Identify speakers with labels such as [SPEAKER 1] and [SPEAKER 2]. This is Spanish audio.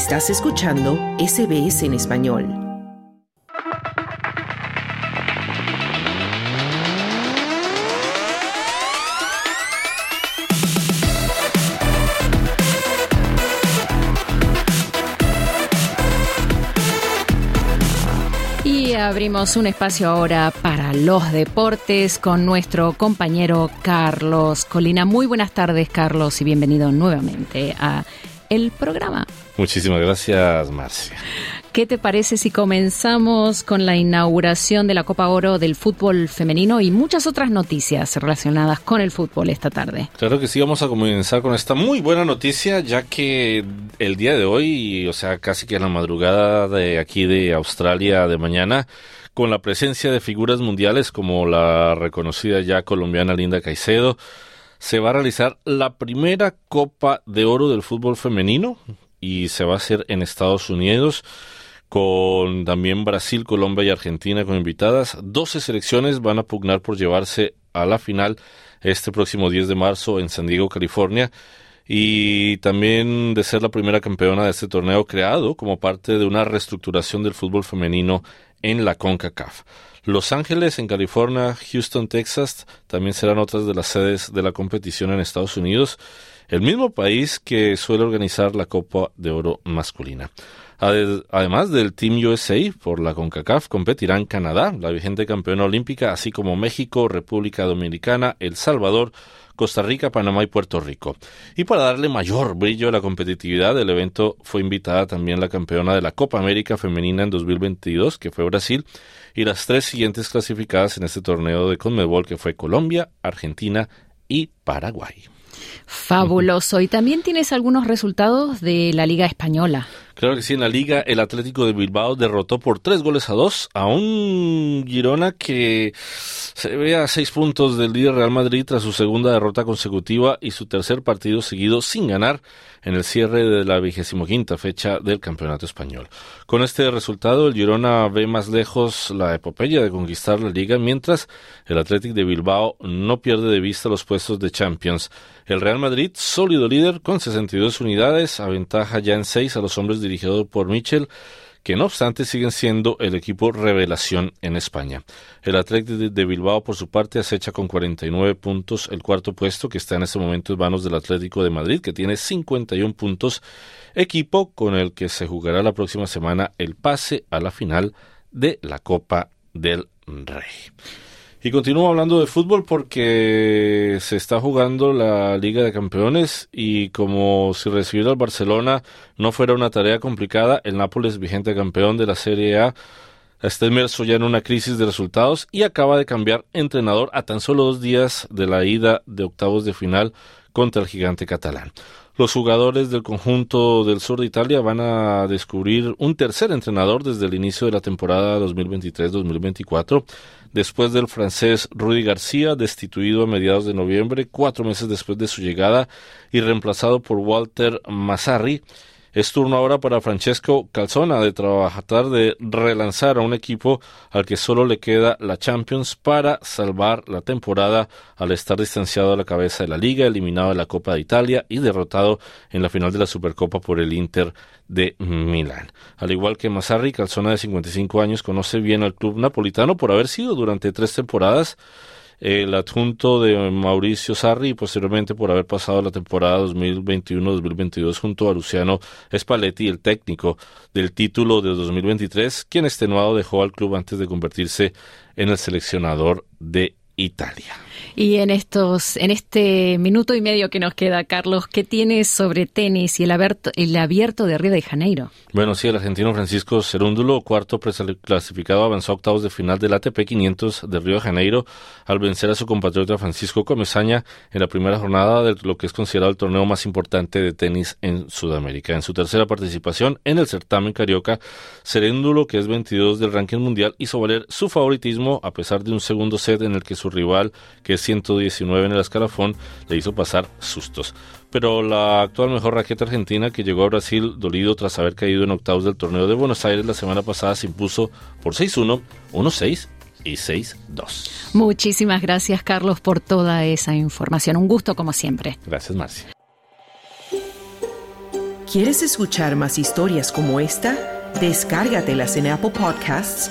[SPEAKER 1] Estás escuchando SBS en español.
[SPEAKER 2] Y abrimos un espacio ahora para los deportes con nuestro compañero Carlos Colina. Muy buenas tardes, Carlos, y bienvenido nuevamente a el programa.
[SPEAKER 3] Muchísimas gracias, Marcia.
[SPEAKER 2] ¿Qué te parece si comenzamos con la inauguración de la Copa Oro del fútbol femenino y muchas otras noticias relacionadas con el fútbol esta tarde?
[SPEAKER 3] Claro que sí, vamos a comenzar con esta muy buena noticia, ya que el día de hoy, o sea, casi que en la madrugada de aquí de Australia de mañana, con la presencia de figuras mundiales como la reconocida ya colombiana Linda Caicedo, se va a realizar la primera Copa de Oro del fútbol femenino y se va a hacer en Estados Unidos con también Brasil, Colombia y Argentina como invitadas. 12 selecciones van a pugnar por llevarse a la final este próximo 10 de marzo en San Diego, California. Y también de ser la primera campeona de este torneo creado como parte de una reestructuración del fútbol femenino en la CONCACAF. Los Ángeles en California, Houston, Texas también serán otras de las sedes de la competición en Estados Unidos, el mismo país que suele organizar la Copa de Oro masculina. Además del Team USA por la CONCACAF competirán Canadá, la vigente campeona olímpica, así como México, República Dominicana, El Salvador, Costa Rica, Panamá y Puerto Rico. Y para darle mayor brillo a la competitividad del evento fue invitada también la campeona de la Copa América Femenina en 2022, que fue Brasil, y las tres siguientes clasificadas en este torneo de Conmebol, que fue Colombia, Argentina y Paraguay.
[SPEAKER 2] Fabuloso. Y también tienes algunos resultados de la Liga Española.
[SPEAKER 3] Claro que sí, en la liga el Atlético de Bilbao derrotó por tres goles a dos a un Girona que se ve a seis puntos del líder Real Madrid tras su segunda derrota consecutiva y su tercer partido seguido sin ganar en el cierre de la vigésimo quinta fecha del Campeonato Español. Con este resultado, el Girona ve más lejos la epopeya de conquistar la liga, mientras el Atlético de Bilbao no pierde de vista los puestos de Champions. El Real Madrid, sólido líder con 62 unidades, aventaja ya en seis a los hombres dirigidos por Michel, que no obstante siguen siendo el equipo revelación en España. El Atlético de Bilbao, por su parte, acecha con 49 puntos el cuarto puesto, que está en este momento en manos del Atlético de Madrid, que tiene 51 puntos, equipo con el que se jugará la próxima semana el pase a la final de la Copa del Rey. Y continúo hablando de fútbol porque se está jugando la Liga de Campeones y como si recibir al Barcelona no fuera una tarea complicada, el Nápoles, vigente campeón de la Serie A, está inmerso ya en una crisis de resultados y acaba de cambiar entrenador a tan solo dos días de la ida de octavos de final contra el gigante catalán. Los jugadores del conjunto del sur de Italia van a descubrir un tercer entrenador desde el inicio de la temporada 2023-2024, después del francés Rudy García, destituido a mediados de noviembre, cuatro meses después de su llegada, y reemplazado por Walter Massarri, es turno ahora para Francesco Calzona de tratar de relanzar a un equipo al que solo le queda la Champions para salvar la temporada al estar distanciado a la cabeza de la liga, eliminado de la Copa de Italia y derrotado en la final de la Supercopa por el Inter de Milán. Al igual que Massarri, Calzona de 55 años conoce bien al club napolitano por haber sido durante tres temporadas el adjunto de Mauricio Sarri y posteriormente por haber pasado la temporada 2021-2022 junto a Luciano Spalletti, el técnico del título de 2023, quien extenuado dejó al club antes de convertirse en el seleccionador de Italia.
[SPEAKER 2] Y en estos, en este minuto y medio que nos queda, Carlos, ¿qué tienes sobre tenis y el abierto, el abierto de Río de Janeiro?
[SPEAKER 3] Bueno, sí, el argentino Francisco Cerúndulo, cuarto clasificado, avanzó a octavos de final del ATP 500 de Río de Janeiro al vencer a su compatriota Francisco Comesaña en la primera jornada de lo que es considerado el torneo más importante de tenis en Sudamérica. En su tercera participación en el certamen carioca, Cerúndulo, que es 22 del ranking mundial, hizo valer su favoritismo a pesar de un segundo set en el que su rival, que es 119 en el escalafón, le hizo pasar sustos. Pero la actual mejor raqueta argentina que llegó a Brasil dolido tras haber caído en octavos del torneo de Buenos Aires la semana pasada se impuso por 6-1, 1-6 y 6-2.
[SPEAKER 2] Muchísimas gracias Carlos por toda esa información. Un gusto como siempre.
[SPEAKER 3] Gracias Marcia.
[SPEAKER 1] ¿Quieres escuchar más historias como esta? Descárgatelas en Apple Podcasts,